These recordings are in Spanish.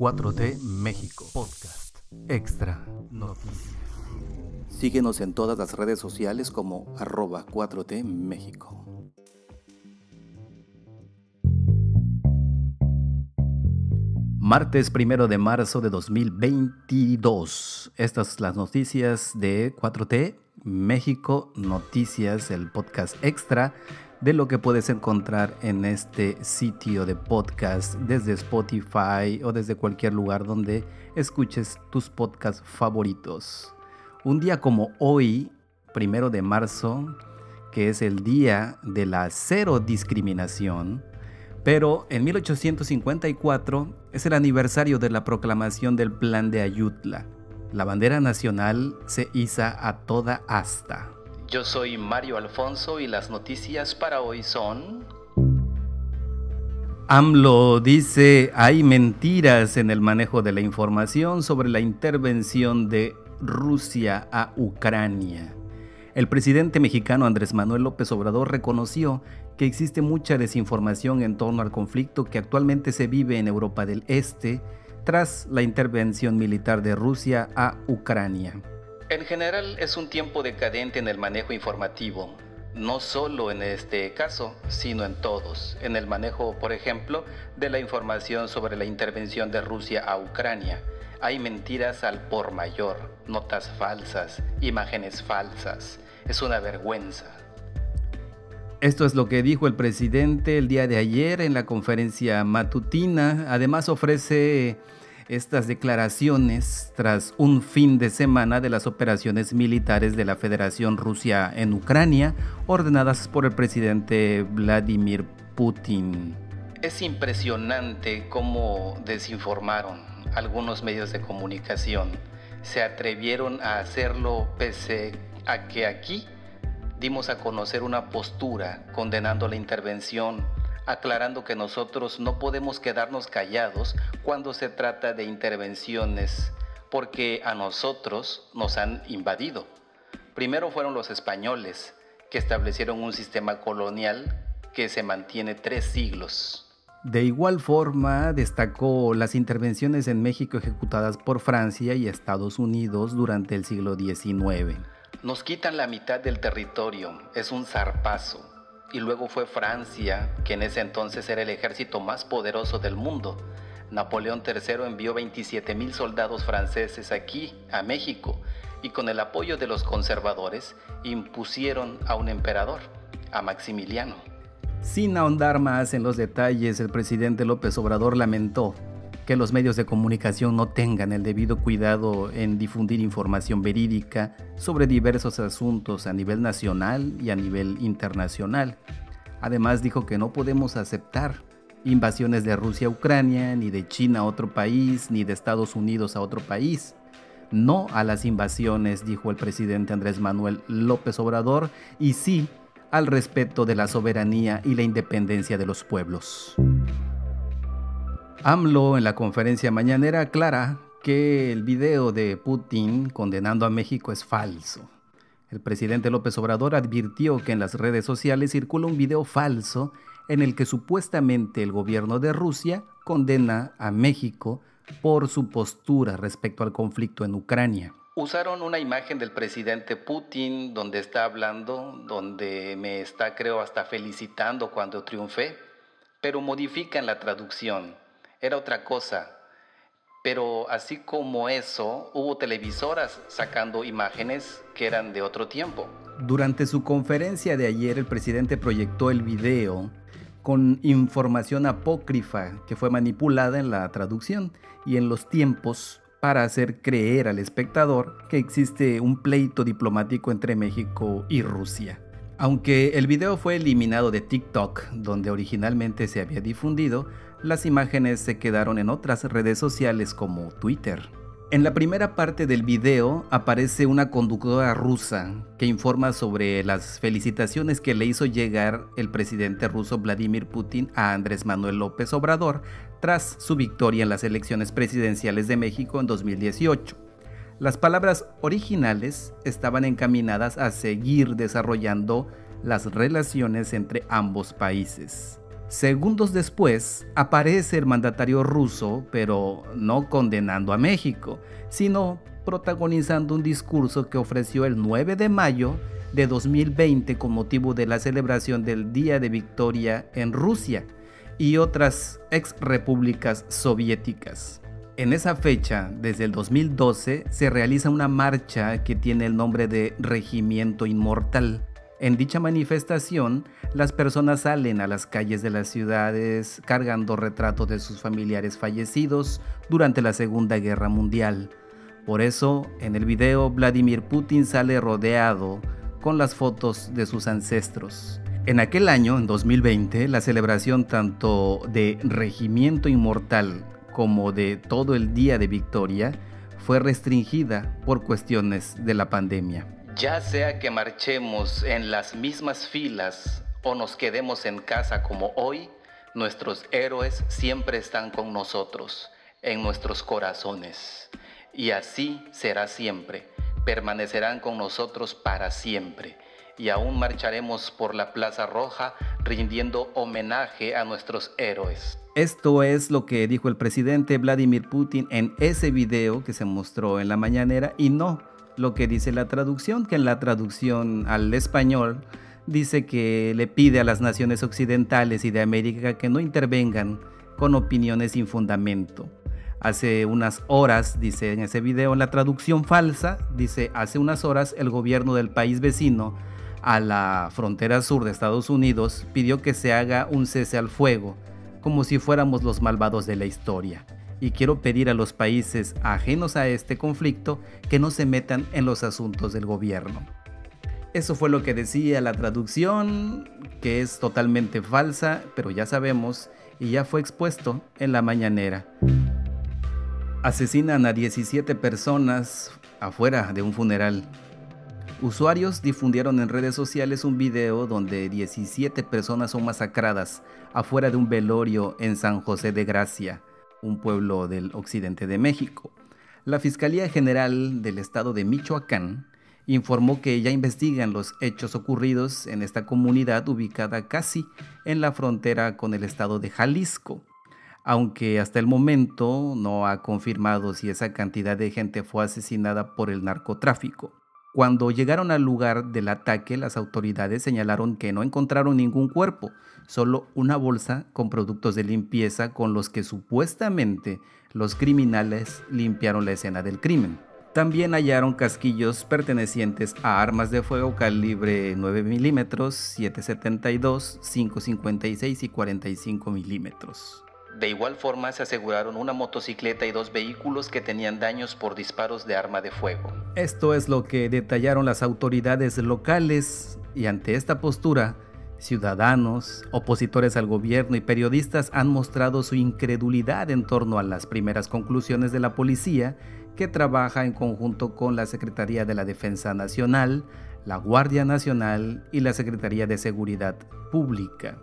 4T México Podcast Extra Noticias. Síguenos en todas las redes sociales como arroba 4T México. Martes primero de marzo de 2022. Estas son las noticias de 4T México Noticias, el podcast extra de lo que puedes encontrar en este sitio de podcast desde Spotify o desde cualquier lugar donde escuches tus podcasts favoritos. Un día como hoy, primero de marzo, que es el día de la cero discriminación, pero en 1854 es el aniversario de la proclamación del Plan de Ayutla. La bandera nacional se iza a toda asta. Yo soy Mario Alfonso y las noticias para hoy son... AMLO dice hay mentiras en el manejo de la información sobre la intervención de Rusia a Ucrania. El presidente mexicano Andrés Manuel López Obrador reconoció que existe mucha desinformación en torno al conflicto que actualmente se vive en Europa del Este tras la intervención militar de Rusia a Ucrania. En general es un tiempo decadente en el manejo informativo, no solo en este caso, sino en todos. En el manejo, por ejemplo, de la información sobre la intervención de Rusia a Ucrania. Hay mentiras al por mayor, notas falsas, imágenes falsas. Es una vergüenza. Esto es lo que dijo el presidente el día de ayer en la conferencia matutina. Además ofrece estas declaraciones tras un fin de semana de las operaciones militares de la Federación Rusia en Ucrania, ordenadas por el presidente Vladimir Putin. Es impresionante cómo desinformaron algunos medios de comunicación. Se atrevieron a hacerlo pese a que aquí dimos a conocer una postura condenando la intervención aclarando que nosotros no podemos quedarnos callados cuando se trata de intervenciones, porque a nosotros nos han invadido. Primero fueron los españoles, que establecieron un sistema colonial que se mantiene tres siglos. De igual forma, destacó las intervenciones en México ejecutadas por Francia y Estados Unidos durante el siglo XIX. Nos quitan la mitad del territorio, es un zarpazo y luego fue Francia, que en ese entonces era el ejército más poderoso del mundo. Napoleón III envió 27 mil soldados franceses aquí, a México, y con el apoyo de los conservadores impusieron a un emperador, a Maximiliano. Sin ahondar más en los detalles, el presidente López Obrador lamentó que los medios de comunicación no tengan el debido cuidado en difundir información verídica sobre diversos asuntos a nivel nacional y a nivel internacional. Además dijo que no podemos aceptar invasiones de Rusia a Ucrania, ni de China a otro país, ni de Estados Unidos a otro país. No a las invasiones, dijo el presidente Andrés Manuel López Obrador, y sí al respeto de la soberanía y la independencia de los pueblos. AMLO en la conferencia mañanera aclara que el video de Putin condenando a México es falso. El presidente López Obrador advirtió que en las redes sociales circula un video falso en el que supuestamente el gobierno de Rusia condena a México por su postura respecto al conflicto en Ucrania. Usaron una imagen del presidente Putin donde está hablando, donde me está creo hasta felicitando cuando triunfé, pero modifican la traducción era otra cosa. Pero así como eso, hubo televisoras sacando imágenes que eran de otro tiempo. Durante su conferencia de ayer, el presidente proyectó el video con información apócrifa que fue manipulada en la traducción y en los tiempos para hacer creer al espectador que existe un pleito diplomático entre México y Rusia. Aunque el video fue eliminado de TikTok, donde originalmente se había difundido, las imágenes se quedaron en otras redes sociales como Twitter. En la primera parte del video aparece una conductora rusa que informa sobre las felicitaciones que le hizo llegar el presidente ruso Vladimir Putin a Andrés Manuel López Obrador tras su victoria en las elecciones presidenciales de México en 2018. Las palabras originales estaban encaminadas a seguir desarrollando las relaciones entre ambos países. Segundos después, aparece el mandatario ruso, pero no condenando a México, sino protagonizando un discurso que ofreció el 9 de mayo de 2020 con motivo de la celebración del Día de Victoria en Rusia y otras ex repúblicas soviéticas. En esa fecha, desde el 2012, se realiza una marcha que tiene el nombre de Regimiento Inmortal, en dicha manifestación, las personas salen a las calles de las ciudades cargando retratos de sus familiares fallecidos durante la Segunda Guerra Mundial. Por eso, en el video, Vladimir Putin sale rodeado con las fotos de sus ancestros. En aquel año, en 2020, la celebración tanto de Regimiento Inmortal como de todo el Día de Victoria fue restringida por cuestiones de la pandemia. Ya sea que marchemos en las mismas filas o nos quedemos en casa como hoy, nuestros héroes siempre están con nosotros, en nuestros corazones. Y así será siempre, permanecerán con nosotros para siempre. Y aún marcharemos por la Plaza Roja rindiendo homenaje a nuestros héroes. Esto es lo que dijo el presidente Vladimir Putin en ese video que se mostró en la mañanera y no lo que dice la traducción, que en la traducción al español dice que le pide a las naciones occidentales y de América que no intervengan con opiniones sin fundamento. Hace unas horas, dice en ese video, en la traducción falsa, dice, hace unas horas el gobierno del país vecino a la frontera sur de Estados Unidos pidió que se haga un cese al fuego, como si fuéramos los malvados de la historia y quiero pedir a los países ajenos a este conflicto que no se metan en los asuntos del gobierno. Eso fue lo que decía la traducción, que es totalmente falsa, pero ya sabemos y ya fue expuesto en la mañanera. Asesinan a 17 personas afuera de un funeral. Usuarios difundieron en redes sociales un video donde 17 personas son masacradas afuera de un velorio en San José de Gracia un pueblo del occidente de México. La Fiscalía General del Estado de Michoacán informó que ya investigan los hechos ocurridos en esta comunidad ubicada casi en la frontera con el estado de Jalisco, aunque hasta el momento no ha confirmado si esa cantidad de gente fue asesinada por el narcotráfico. Cuando llegaron al lugar del ataque, las autoridades señalaron que no encontraron ningún cuerpo, solo una bolsa con productos de limpieza con los que supuestamente los criminales limpiaron la escena del crimen. También hallaron casquillos pertenecientes a armas de fuego calibre 9 milímetros, 772, 556 y 45 milímetros. De igual forma se aseguraron una motocicleta y dos vehículos que tenían daños por disparos de arma de fuego. Esto es lo que detallaron las autoridades locales y ante esta postura, ciudadanos, opositores al gobierno y periodistas han mostrado su incredulidad en torno a las primeras conclusiones de la policía que trabaja en conjunto con la Secretaría de la Defensa Nacional, la Guardia Nacional y la Secretaría de Seguridad Pública.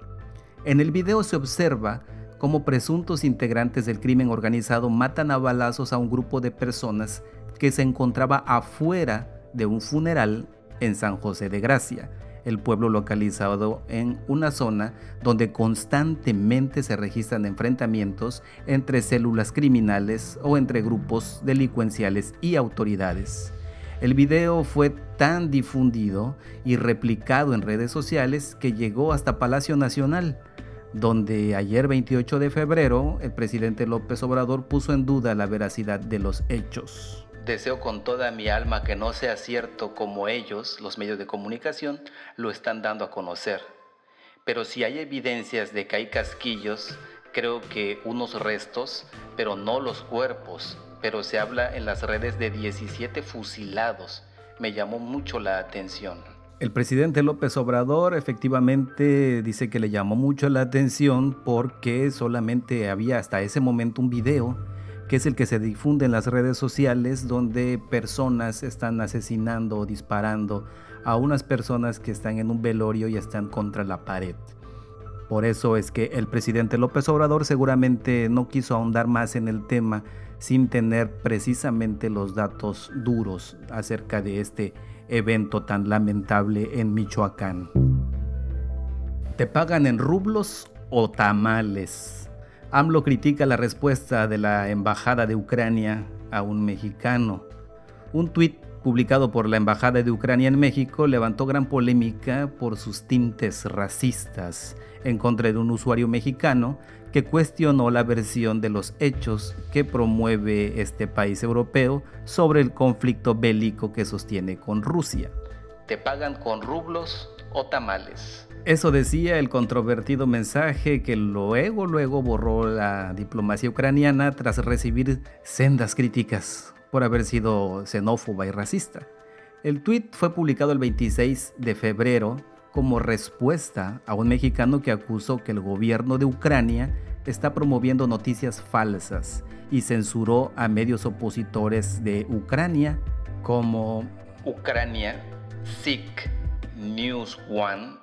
En el video se observa como presuntos integrantes del crimen organizado matan a balazos a un grupo de personas que se encontraba afuera de un funeral en San José de Gracia, el pueblo localizado en una zona donde constantemente se registran enfrentamientos entre células criminales o entre grupos delincuenciales y autoridades. El video fue tan difundido y replicado en redes sociales que llegó hasta Palacio Nacional, donde ayer 28 de febrero el presidente López Obrador puso en duda la veracidad de los hechos. Deseo con toda mi alma que no sea cierto como ellos, los medios de comunicación, lo están dando a conocer. Pero si hay evidencias de que hay casquillos, creo que unos restos, pero no los cuerpos, pero se habla en las redes de 17 fusilados. Me llamó mucho la atención. El presidente López Obrador efectivamente dice que le llamó mucho la atención porque solamente había hasta ese momento un video que es el que se difunde en las redes sociales donde personas están asesinando o disparando a unas personas que están en un velorio y están contra la pared. Por eso es que el presidente López Obrador seguramente no quiso ahondar más en el tema sin tener precisamente los datos duros acerca de este evento tan lamentable en Michoacán. ¿Te pagan en rublos o tamales. AMLO critica la respuesta de la Embajada de Ucrania a un mexicano. Un tuit publicado por la Embajada de Ucrania en México levantó gran polémica por sus tintes racistas en contra de un usuario mexicano que cuestionó la versión de los hechos que promueve este país europeo sobre el conflicto bélico que sostiene con Rusia. ¿Te pagan con rublos o tamales? Eso decía el controvertido mensaje que luego luego borró la diplomacia ucraniana tras recibir sendas críticas por haber sido xenófoba y racista. El tuit fue publicado el 26 de febrero como respuesta a un mexicano que acusó que el gobierno de Ucrania está promoviendo noticias falsas y censuró a medios opositores de Ucrania como Ucrania, SIC, News One,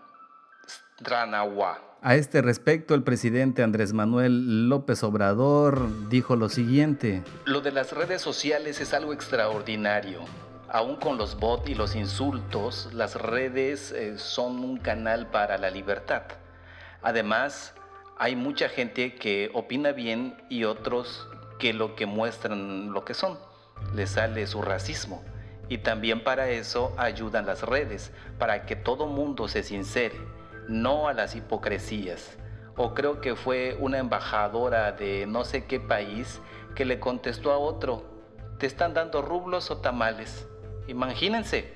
Stranawa. A este respecto, el presidente Andrés Manuel López Obrador dijo lo siguiente. Lo de las redes sociales es algo extraordinario aún con los bots y los insultos, las redes eh, son un canal para la libertad. Además, hay mucha gente que opina bien y otros que lo que muestran lo que son. Les sale su racismo. Y también para eso ayudan las redes, para que todo mundo se sincere, no a las hipocresías. O creo que fue una embajadora de no sé qué país que le contestó a otro, ¿te están dando rublos o tamales? Imagínense,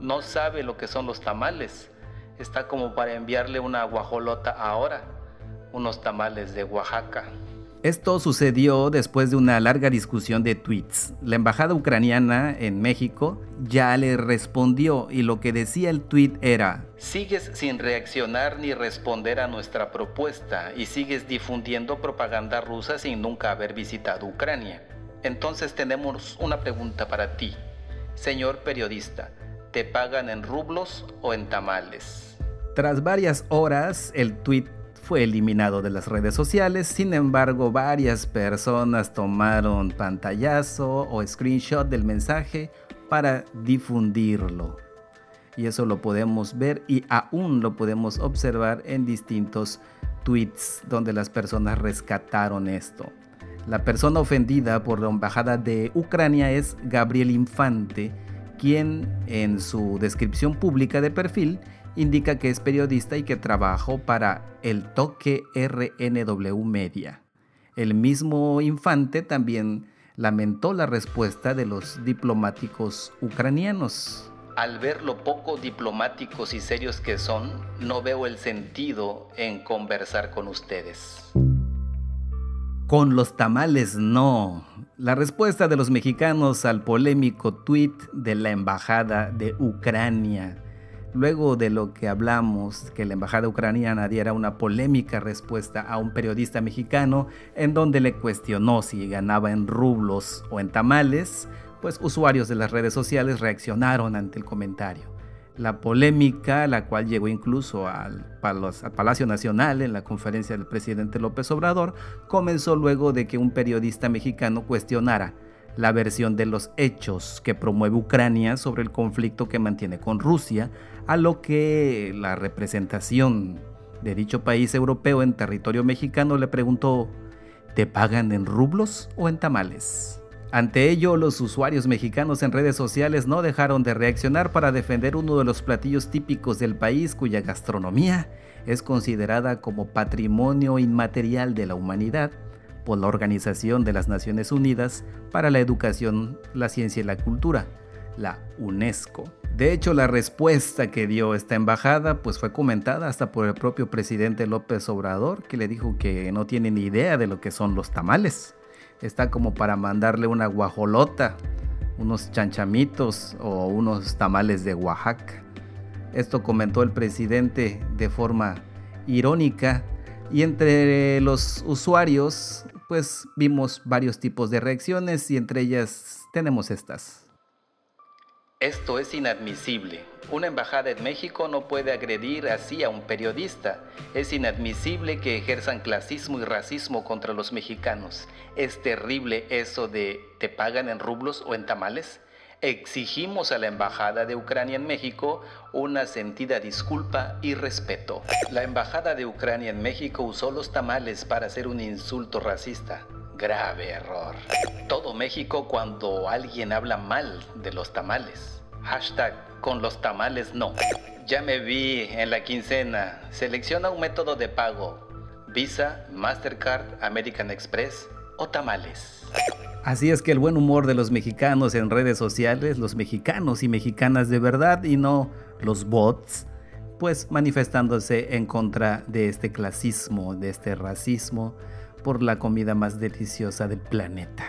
no sabe lo que son los tamales. Está como para enviarle una guajolota ahora, unos tamales de Oaxaca. Esto sucedió después de una larga discusión de tweets. La embajada ucraniana en México ya le respondió y lo que decía el tweet era, Sigues sin reaccionar ni responder a nuestra propuesta y sigues difundiendo propaganda rusa sin nunca haber visitado Ucrania. Entonces tenemos una pregunta para ti. Señor periodista, ¿te pagan en rublos o en tamales? Tras varias horas, el tweet fue eliminado de las redes sociales, sin embargo varias personas tomaron pantallazo o screenshot del mensaje para difundirlo. Y eso lo podemos ver y aún lo podemos observar en distintos tweets donde las personas rescataron esto. La persona ofendida por la embajada de Ucrania es Gabriel Infante, quien en su descripción pública de perfil indica que es periodista y que trabajó para el toque RNW Media. El mismo Infante también lamentó la respuesta de los diplomáticos ucranianos. Al ver lo poco diplomáticos y serios que son, no veo el sentido en conversar con ustedes. Con los tamales no. La respuesta de los mexicanos al polémico tuit de la Embajada de Ucrania. Luego de lo que hablamos, que la Embajada ucraniana diera una polémica respuesta a un periodista mexicano en donde le cuestionó si ganaba en rublos o en tamales, pues usuarios de las redes sociales reaccionaron ante el comentario. La polémica, la cual llegó incluso al, Palacio Nacional en la conferencia del presidente López Obrador, comenzó luego de que un periodista mexicano cuestionara la versión de los hechos que promueve Ucrania sobre el conflicto que mantiene con Rusia, a lo que la representación de dicho país europeo en territorio mexicano le preguntó, ¿te pagan en rublos o en tamales? Ante ello, los usuarios mexicanos en redes sociales no dejaron de reaccionar para defender uno de los platillos típicos del país cuya gastronomía es considerada como patrimonio inmaterial de la humanidad por la Organización de las Naciones Unidas para la Educación, la Ciencia y la Cultura, la UNESCO. De hecho, la respuesta que dio esta embajada pues fue comentada hasta por el propio presidente López Obrador, que le dijo que no tiene ni idea de lo que son los tamales está como para mandarle una guajolota, unos chanchamitos o unos tamales de Oaxaca. Esto comentó el presidente de forma irónica y entre los usuarios pues vimos varios tipos de reacciones y entre ellas tenemos estas. Esto es inadmisible. Una embajada en México no puede agredir así a un periodista. Es inadmisible que ejerzan clasismo y racismo contra los mexicanos. Es terrible eso de te pagan en rublos o en tamales. exigimos a la Embajada de Ucrania en México una sentida disculpa y respeto. La Embajada de Ucrania en México usó los tamales para hacer un insulto racista. Grave error. Todo México cuando alguien habla mal de los tamales. Hashtag con los tamales no. Ya me vi en la quincena. Selecciona un método de pago. Visa, Mastercard, American Express o tamales. Así es que el buen humor de los mexicanos en redes sociales, los mexicanos y mexicanas de verdad y no los bots, pues manifestándose en contra de este clasismo, de este racismo por la comida más deliciosa del planeta.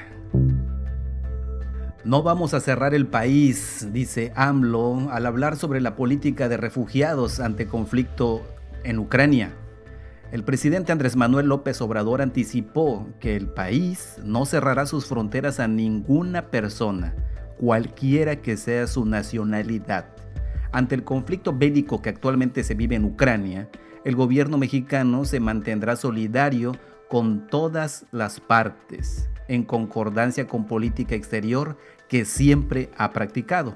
No vamos a cerrar el país, dice AMLO, al hablar sobre la política de refugiados ante conflicto en Ucrania. El presidente Andrés Manuel López Obrador anticipó que el país no cerrará sus fronteras a ninguna persona, cualquiera que sea su nacionalidad. Ante el conflicto bélico que actualmente se vive en Ucrania, el gobierno mexicano se mantendrá solidario con todas las partes, en concordancia con política exterior que siempre ha practicado.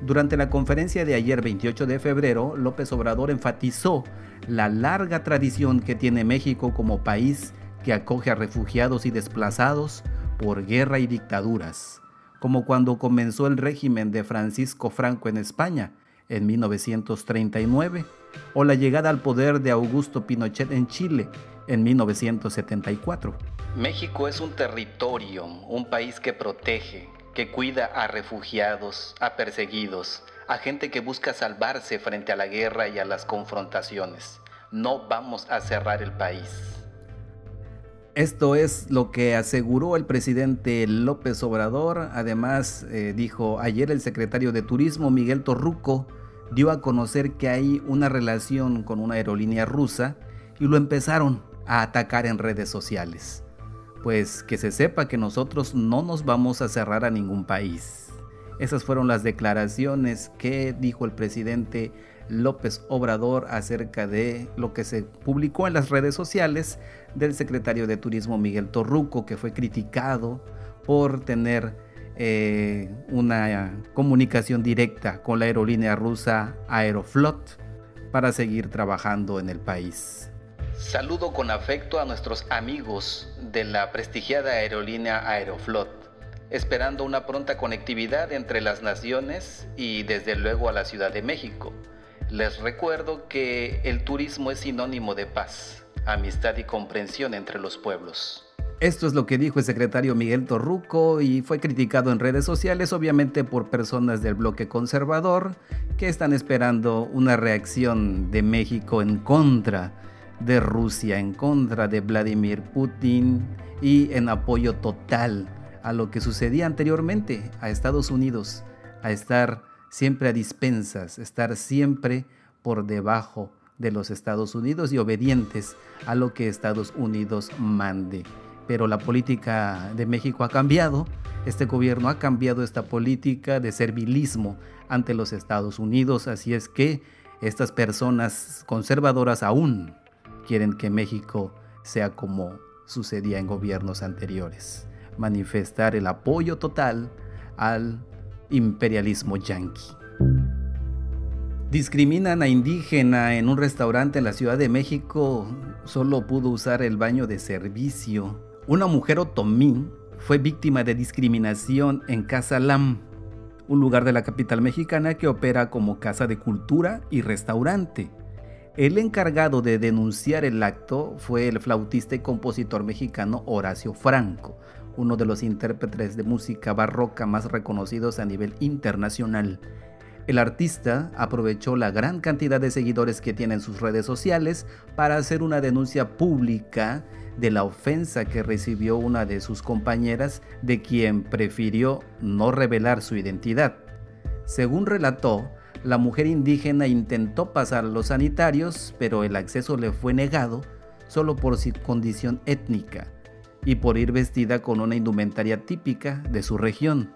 Durante la conferencia de ayer 28 de febrero, López Obrador enfatizó la larga tradición que tiene México como país que acoge a refugiados y desplazados por guerra y dictaduras, como cuando comenzó el régimen de Francisco Franco en España en 1939 o la llegada al poder de Augusto Pinochet en Chile en 1974. México es un territorio, un país que protege, que cuida a refugiados, a perseguidos, a gente que busca salvarse frente a la guerra y a las confrontaciones. No vamos a cerrar el país. Esto es lo que aseguró el presidente López Obrador. Además, eh, dijo ayer el secretario de Turismo, Miguel Torruco, dio a conocer que hay una relación con una aerolínea rusa y lo empezaron a atacar en redes sociales pues que se sepa que nosotros no nos vamos a cerrar a ningún país. Esas fueron las declaraciones que dijo el presidente López Obrador acerca de lo que se publicó en las redes sociales del secretario de Turismo Miguel Torruco, que fue criticado por tener eh, una comunicación directa con la aerolínea rusa Aeroflot para seguir trabajando en el país. Saludo con afecto a nuestros amigos de la prestigiada aerolínea Aeroflot, esperando una pronta conectividad entre las naciones y desde luego a la Ciudad de México. Les recuerdo que el turismo es sinónimo de paz, amistad y comprensión entre los pueblos. Esto es lo que dijo el secretario Miguel Torruco y fue criticado en redes sociales, obviamente por personas del bloque conservador que están esperando una reacción de México en contra de Rusia en contra de Vladimir Putin y en apoyo total a lo que sucedía anteriormente a Estados Unidos, a estar siempre a dispensas, estar siempre por debajo de los Estados Unidos y obedientes a lo que Estados Unidos mande. Pero la política de México ha cambiado, este gobierno ha cambiado esta política de servilismo ante los Estados Unidos, así es que estas personas conservadoras aún quieren que México sea como sucedía en gobiernos anteriores, manifestar el apoyo total al imperialismo yanqui. Discriminan a indígena en un restaurante en la Ciudad de México, solo pudo usar el baño de servicio. Una mujer otomí fue víctima de discriminación en Casa Lam, un lugar de la capital mexicana que opera como casa de cultura y restaurante. El encargado de denunciar el acto fue el flautista y compositor mexicano Horacio Franco, uno de los intérpretes de música barroca más reconocidos a nivel internacional. El artista aprovechó la gran cantidad de seguidores que tiene en sus redes sociales para hacer una denuncia pública de la ofensa que recibió una de sus compañeras de quien prefirió no revelar su identidad. Según relató, la mujer indígena intentó pasar a los sanitarios, pero el acceso le fue negado solo por su condición étnica y por ir vestida con una indumentaria típica de su región.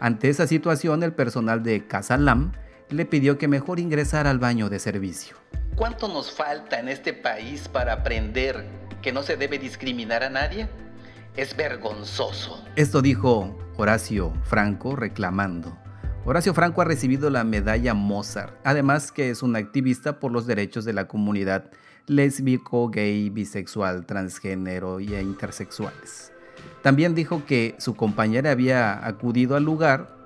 Ante esa situación, el personal de Casalam le pidió que mejor ingresara al baño de servicio. ¿Cuánto nos falta en este país para aprender que no se debe discriminar a nadie? Es vergonzoso. Esto dijo Horacio Franco reclamando Horacio Franco ha recibido la medalla Mozart, además que es un activista por los derechos de la comunidad lésbico, gay, bisexual, transgénero y intersexuales. También dijo que su compañera había acudido al lugar,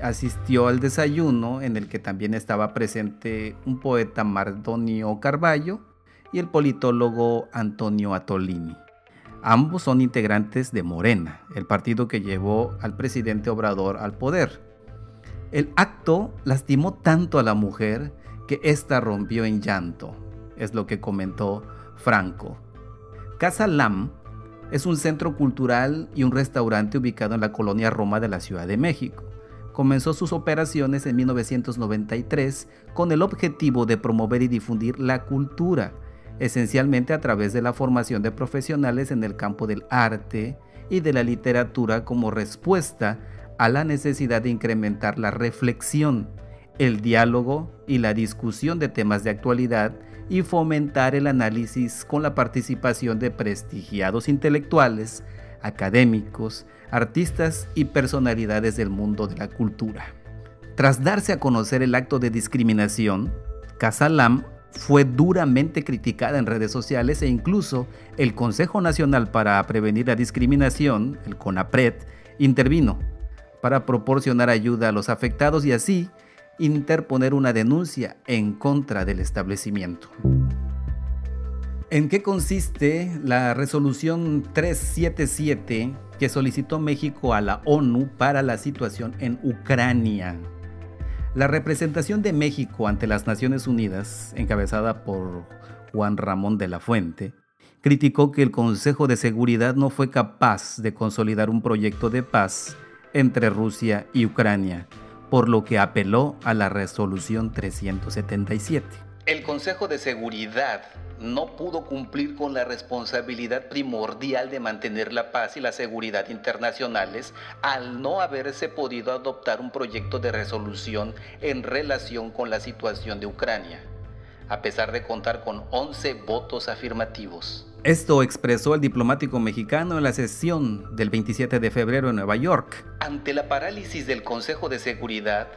asistió al desayuno en el que también estaba presente un poeta Mardonio Carballo y el politólogo Antonio Atolini. Ambos son integrantes de Morena, el partido que llevó al presidente Obrador al poder. El acto lastimó tanto a la mujer que ésta rompió en llanto, es lo que comentó Franco. Casa Lam es un centro cultural y un restaurante ubicado en la colonia Roma de la Ciudad de México. Comenzó sus operaciones en 1993 con el objetivo de promover y difundir la cultura, esencialmente a través de la formación de profesionales en el campo del arte y de la literatura como respuesta a la necesidad de incrementar la reflexión, el diálogo y la discusión de temas de actualidad y fomentar el análisis con la participación de prestigiados intelectuales, académicos, artistas y personalidades del mundo de la cultura. Tras darse a conocer el acto de discriminación, Casalam fue duramente criticada en redes sociales e incluso el Consejo Nacional para Prevenir la Discriminación, el CONAPRED, intervino para proporcionar ayuda a los afectados y así interponer una denuncia en contra del establecimiento. ¿En qué consiste la resolución 377 que solicitó México a la ONU para la situación en Ucrania? La representación de México ante las Naciones Unidas, encabezada por Juan Ramón de la Fuente, criticó que el Consejo de Seguridad no fue capaz de consolidar un proyecto de paz entre Rusia y Ucrania, por lo que apeló a la resolución 377. El Consejo de Seguridad no pudo cumplir con la responsabilidad primordial de mantener la paz y la seguridad internacionales al no haberse podido adoptar un proyecto de resolución en relación con la situación de Ucrania, a pesar de contar con 11 votos afirmativos. Esto expresó el diplomático mexicano en la sesión del 27 de febrero en Nueva York. Ante la parálisis del Consejo de Seguridad,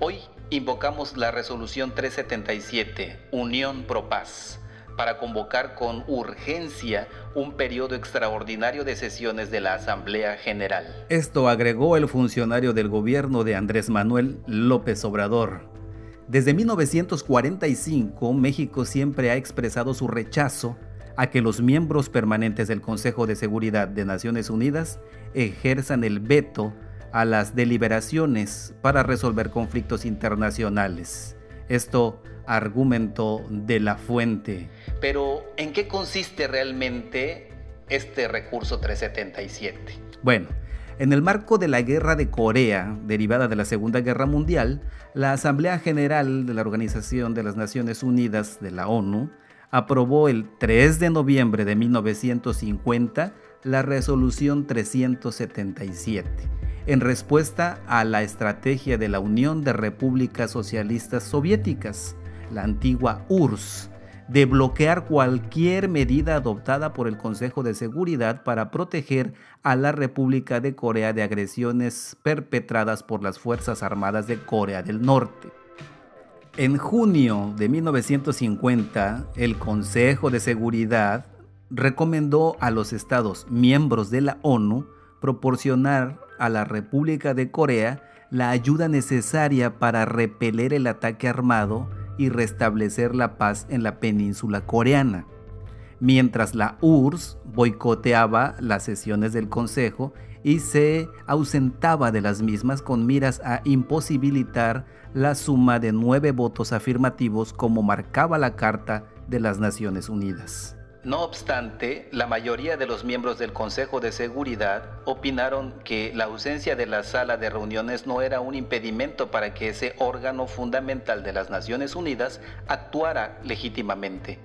hoy invocamos la resolución 377, Unión Pro Paz, para convocar con urgencia un periodo extraordinario de sesiones de la Asamblea General. Esto agregó el funcionario del gobierno de Andrés Manuel López Obrador. Desde 1945, México siempre ha expresado su rechazo a que los miembros permanentes del Consejo de Seguridad de Naciones Unidas ejerzan el veto a las deliberaciones para resolver conflictos internacionales. Esto argumento de la fuente. Pero, ¿en qué consiste realmente este recurso 377? Bueno, en el marco de la Guerra de Corea, derivada de la Segunda Guerra Mundial, la Asamblea General de la Organización de las Naciones Unidas de la ONU aprobó el 3 de noviembre de 1950 la resolución 377 en respuesta a la estrategia de la Unión de Repúblicas Socialistas Soviéticas, la antigua URSS, de bloquear cualquier medida adoptada por el Consejo de Seguridad para proteger a la República de Corea de agresiones perpetradas por las Fuerzas Armadas de Corea del Norte. En junio de 1950, el Consejo de Seguridad recomendó a los estados miembros de la ONU proporcionar a la República de Corea la ayuda necesaria para repeler el ataque armado y restablecer la paz en la península coreana, mientras la URSS boicoteaba las sesiones del Consejo y se ausentaba de las mismas con miras a imposibilitar la suma de nueve votos afirmativos como marcaba la Carta de las Naciones Unidas. No obstante, la mayoría de los miembros del Consejo de Seguridad opinaron que la ausencia de la sala de reuniones no era un impedimento para que ese órgano fundamental de las Naciones Unidas actuara legítimamente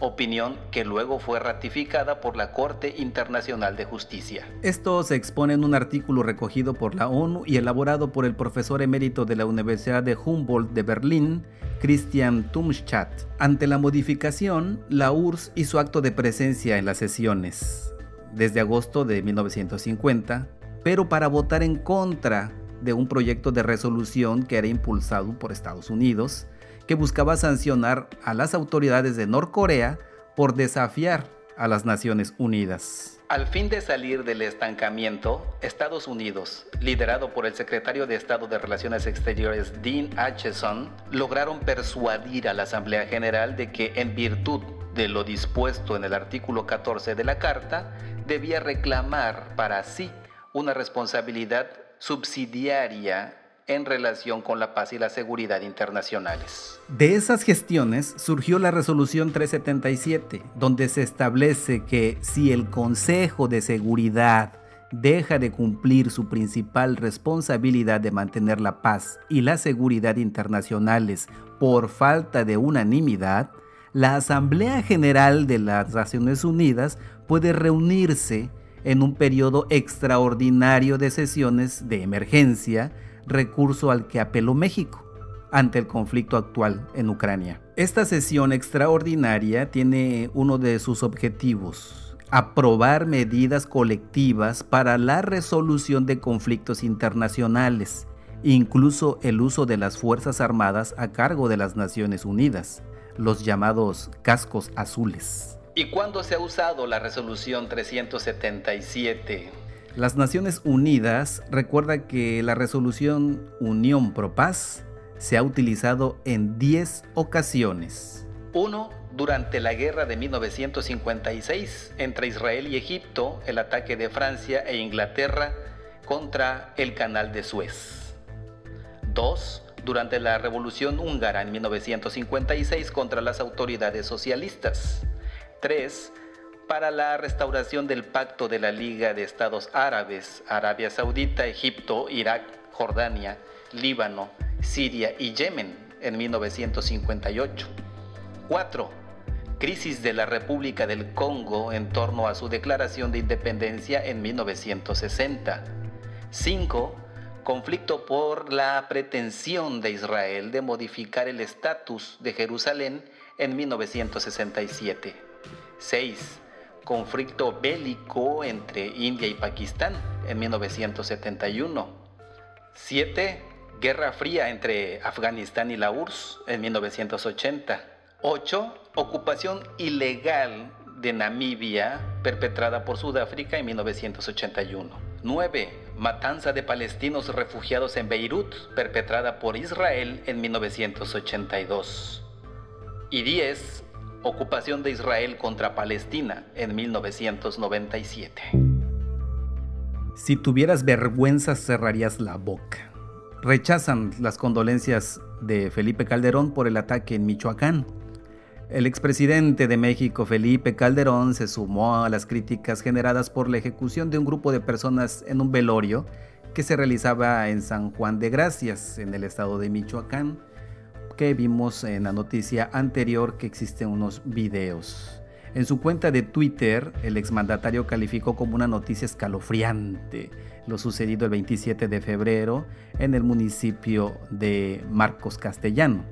opinión que luego fue ratificada por la Corte Internacional de Justicia. Esto se expone en un artículo recogido por la ONU y elaborado por el profesor emérito de la Universidad de Humboldt de Berlín, Christian Tumschat. Ante la modificación, la URSS hizo acto de presencia en las sesiones desde agosto de 1950, pero para votar en contra de un proyecto de resolución que era impulsado por Estados Unidos, que buscaba sancionar a las autoridades de Norcorea por desafiar a las Naciones Unidas. Al fin de salir del estancamiento, Estados Unidos, liderado por el secretario de Estado de Relaciones Exteriores Dean Acheson, lograron persuadir a la Asamblea General de que en virtud de lo dispuesto en el artículo 14 de la Carta, debía reclamar para sí una responsabilidad subsidiaria en relación con la paz y la seguridad internacionales. De esas gestiones surgió la resolución 377, donde se establece que si el Consejo de Seguridad deja de cumplir su principal responsabilidad de mantener la paz y la seguridad internacionales por falta de unanimidad, la Asamblea General de las Naciones Unidas puede reunirse en un periodo extraordinario de sesiones de emergencia recurso al que apeló México ante el conflicto actual en Ucrania. Esta sesión extraordinaria tiene uno de sus objetivos, aprobar medidas colectivas para la resolución de conflictos internacionales, incluso el uso de las Fuerzas Armadas a cargo de las Naciones Unidas, los llamados cascos azules. ¿Y cuándo se ha usado la resolución 377? Las Naciones Unidas recuerda que la resolución Unión Pro Paz se ha utilizado en 10 ocasiones. Uno, durante la guerra de 1956 entre Israel y Egipto, el ataque de Francia e Inglaterra contra el Canal de Suez. 2. Durante la Revolución Húngara en 1956 contra las autoridades socialistas. 3 para la restauración del pacto de la Liga de Estados Árabes, Arabia Saudita, Egipto, Irak, Jordania, Líbano, Siria y Yemen en 1958. 4. Crisis de la República del Congo en torno a su declaración de independencia en 1960. 5. Conflicto por la pretensión de Israel de modificar el estatus de Jerusalén en 1967. 6 conflicto bélico entre India y Pakistán en 1971. 7. Guerra Fría entre Afganistán y la URSS en 1980. 8. Ocupación ilegal de Namibia perpetrada por Sudáfrica en 1981. 9. Matanza de palestinos refugiados en Beirut perpetrada por Israel en 1982. Y 10 ocupación de Israel contra Palestina en 1997. Si tuvieras vergüenza cerrarías la boca. Rechazan las condolencias de Felipe Calderón por el ataque en Michoacán. El expresidente de México, Felipe Calderón, se sumó a las críticas generadas por la ejecución de un grupo de personas en un velorio que se realizaba en San Juan de Gracias, en el estado de Michoacán que vimos en la noticia anterior que existen unos videos. En su cuenta de Twitter, el exmandatario calificó como una noticia escalofriante lo sucedido el 27 de febrero en el municipio de Marcos Castellano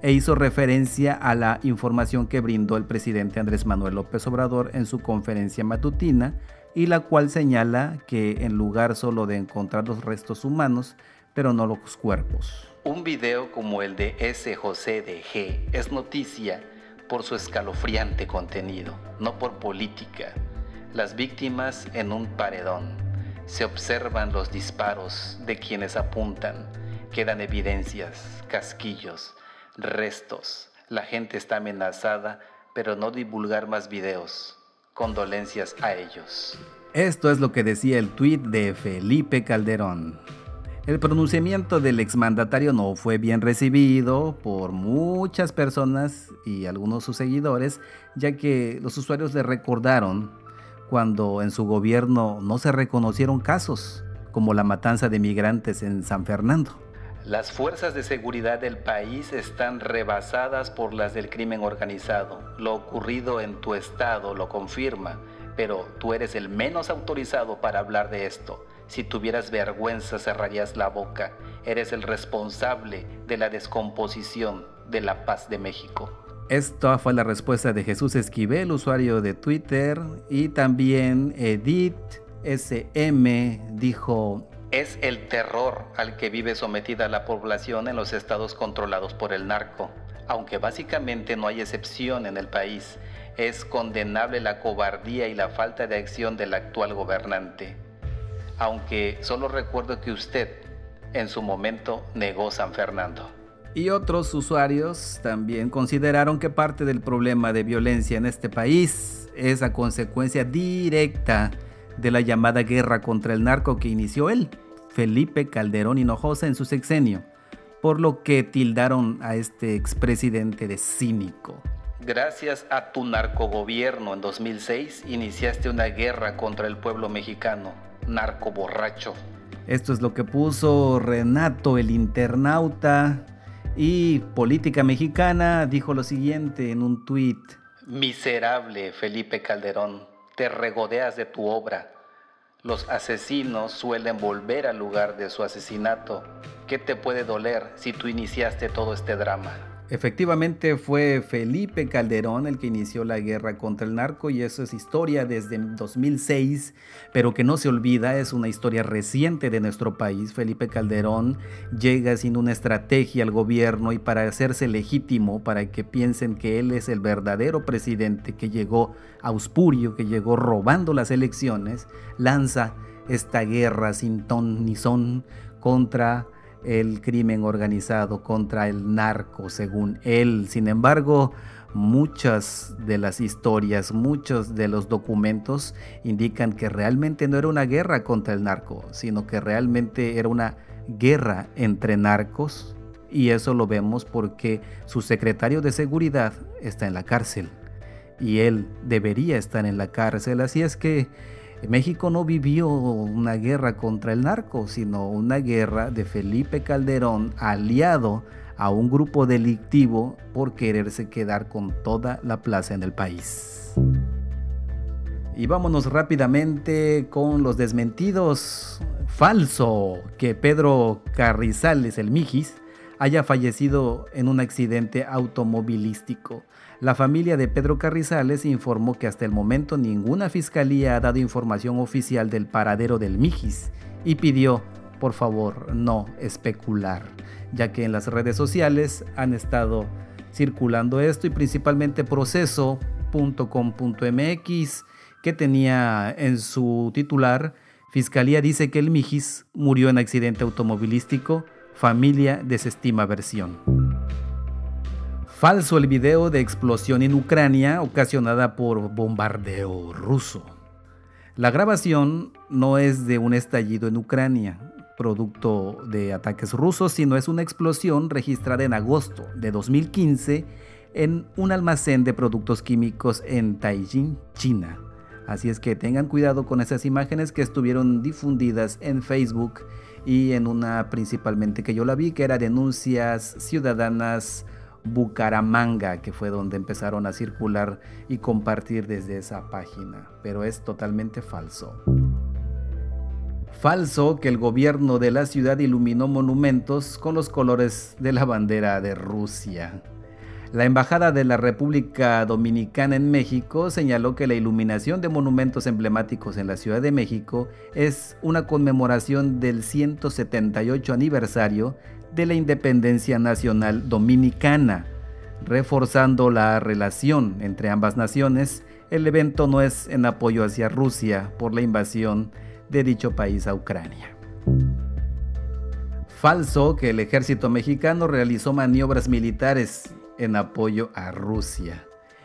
e hizo referencia a la información que brindó el presidente Andrés Manuel López Obrador en su conferencia matutina y la cual señala que en lugar solo de encontrar los restos humanos, pero no los cuerpos. Un video como el de ese José de G es noticia por su escalofriante contenido, no por política. Las víctimas en un paredón. Se observan los disparos de quienes apuntan. Quedan evidencias, casquillos, restos. La gente está amenazada, pero no divulgar más videos. Condolencias a ellos. Esto es lo que decía el tuit de Felipe Calderón. El pronunciamiento del exmandatario no fue bien recibido por muchas personas y algunos sus seguidores, ya que los usuarios le recordaron cuando en su gobierno no se reconocieron casos, como la matanza de migrantes en San Fernando. Las fuerzas de seguridad del país están rebasadas por las del crimen organizado. Lo ocurrido en tu estado lo confirma, pero tú eres el menos autorizado para hablar de esto. Si tuvieras vergüenza cerrarías la boca. Eres el responsable de la descomposición de la paz de México. Esta fue la respuesta de Jesús Esquivel, usuario de Twitter, y también Edith SM dijo, es el terror al que vive sometida la población en los estados controlados por el narco. Aunque básicamente no hay excepción en el país, es condenable la cobardía y la falta de acción del actual gobernante. Aunque solo recuerdo que usted en su momento negó San Fernando. Y otros usuarios también consideraron que parte del problema de violencia en este país es a consecuencia directa de la llamada guerra contra el narco que inició él, Felipe Calderón Hinojosa, en su sexenio, por lo que tildaron a este expresidente de cínico. Gracias a tu narcogobierno en 2006 iniciaste una guerra contra el pueblo mexicano, narco borracho. Esto es lo que puso Renato el internauta y Política Mexicana dijo lo siguiente en un tuit. Miserable Felipe Calderón, te regodeas de tu obra. Los asesinos suelen volver al lugar de su asesinato. ¿Qué te puede doler si tú iniciaste todo este drama? Efectivamente fue Felipe Calderón el que inició la guerra contra el narco y eso es historia desde 2006, pero que no se olvida, es una historia reciente de nuestro país. Felipe Calderón llega sin una estrategia al gobierno y para hacerse legítimo, para que piensen que él es el verdadero presidente que llegó a Uspurio, que llegó robando las elecciones, lanza esta guerra sin ton ni son contra el crimen organizado, contra el narco, según él. Sin embargo, muchas de las historias, muchos de los documentos indican que realmente no era una guerra contra el narco, sino que realmente era una guerra entre narcos. Y eso lo vemos porque su secretario de seguridad está en la cárcel. Y él debería estar en la cárcel. Así es que México no vivió una guerra contra el narco, sino una guerra de Felipe Calderón aliado a un grupo delictivo por quererse quedar con toda la plaza en el país. Y vámonos rápidamente con los desmentidos. Falso que Pedro Carrizales, el Mijis, haya fallecido en un accidente automovilístico. La familia de Pedro Carrizales informó que hasta el momento ninguna fiscalía ha dado información oficial del paradero del Mijis y pidió, por favor, no especular, ya que en las redes sociales han estado circulando esto y principalmente proceso.com.mx que tenía en su titular Fiscalía dice que el Mijis murió en accidente automovilístico, familia desestima versión. Falso el video de explosión en Ucrania ocasionada por bombardeo ruso. La grabación no es de un estallido en Ucrania, producto de ataques rusos, sino es una explosión registrada en agosto de 2015 en un almacén de productos químicos en Taiying, China. Así es que tengan cuidado con esas imágenes que estuvieron difundidas en Facebook y en una principalmente que yo la vi, que era denuncias ciudadanas Bucaramanga, que fue donde empezaron a circular y compartir desde esa página, pero es totalmente falso. Falso que el gobierno de la ciudad iluminó monumentos con los colores de la bandera de Rusia. La Embajada de la República Dominicana en México señaló que la iluminación de monumentos emblemáticos en la Ciudad de México es una conmemoración del 178 aniversario de la independencia nacional dominicana. Reforzando la relación entre ambas naciones, el evento no es en apoyo hacia Rusia por la invasión de dicho país a Ucrania. Falso que el ejército mexicano realizó maniobras militares en apoyo a Rusia.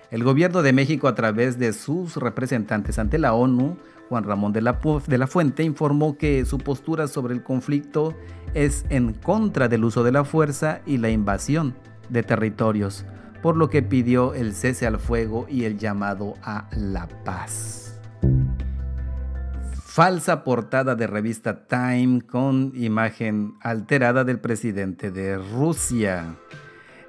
El gobierno de México a través de sus representantes ante la ONU Juan Ramón de la, de la Fuente informó que su postura sobre el conflicto es en contra del uso de la fuerza y la invasión de territorios, por lo que pidió el cese al fuego y el llamado a la paz. Falsa portada de revista Time con imagen alterada del presidente de Rusia.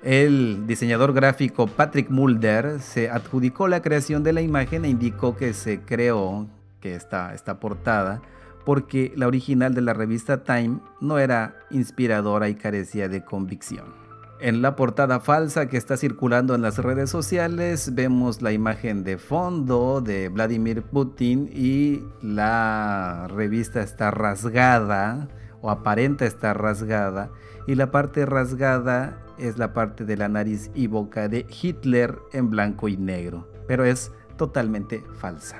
El diseñador gráfico Patrick Mulder se adjudicó la creación de la imagen e indicó que se creó está, esta portada, porque la original de la revista Time no era inspiradora y carecía de convicción. En la portada falsa que está circulando en las redes sociales vemos la imagen de fondo de Vladimir Putin y la revista está rasgada o aparenta estar rasgada y la parte rasgada es la parte de la nariz y boca de Hitler en blanco y negro, pero es totalmente falsa.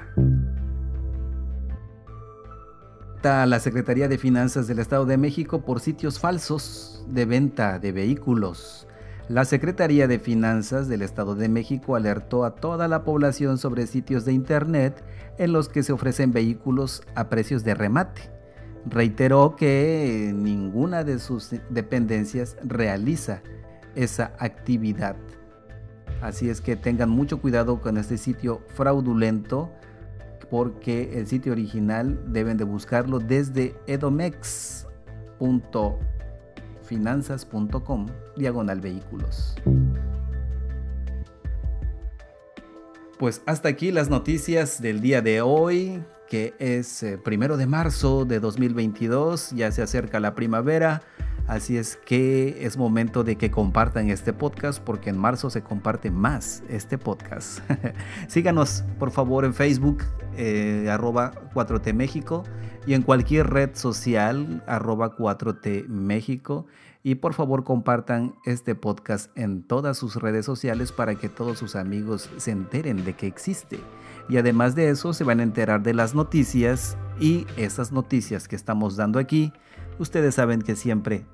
La Secretaría de Finanzas del Estado de México por sitios falsos de venta de vehículos. La Secretaría de Finanzas del Estado de México alertó a toda la población sobre sitios de Internet en los que se ofrecen vehículos a precios de remate. Reiteró que ninguna de sus dependencias realiza esa actividad. Así es que tengan mucho cuidado con este sitio fraudulento porque el sitio original deben de buscarlo desde edomex.finanzas.com diagonal vehículos. Pues hasta aquí las noticias del día de hoy, que es eh, primero de marzo de 2022, ya se acerca la primavera. Así es que es momento de que compartan este podcast porque en marzo se comparte más este podcast. Síganos por favor en Facebook, eh, arroba 4T México y en cualquier red social, arroba 4T México. Y por favor compartan este podcast en todas sus redes sociales para que todos sus amigos se enteren de que existe. Y además de eso se van a enterar de las noticias y esas noticias que estamos dando aquí, ustedes saben que siempre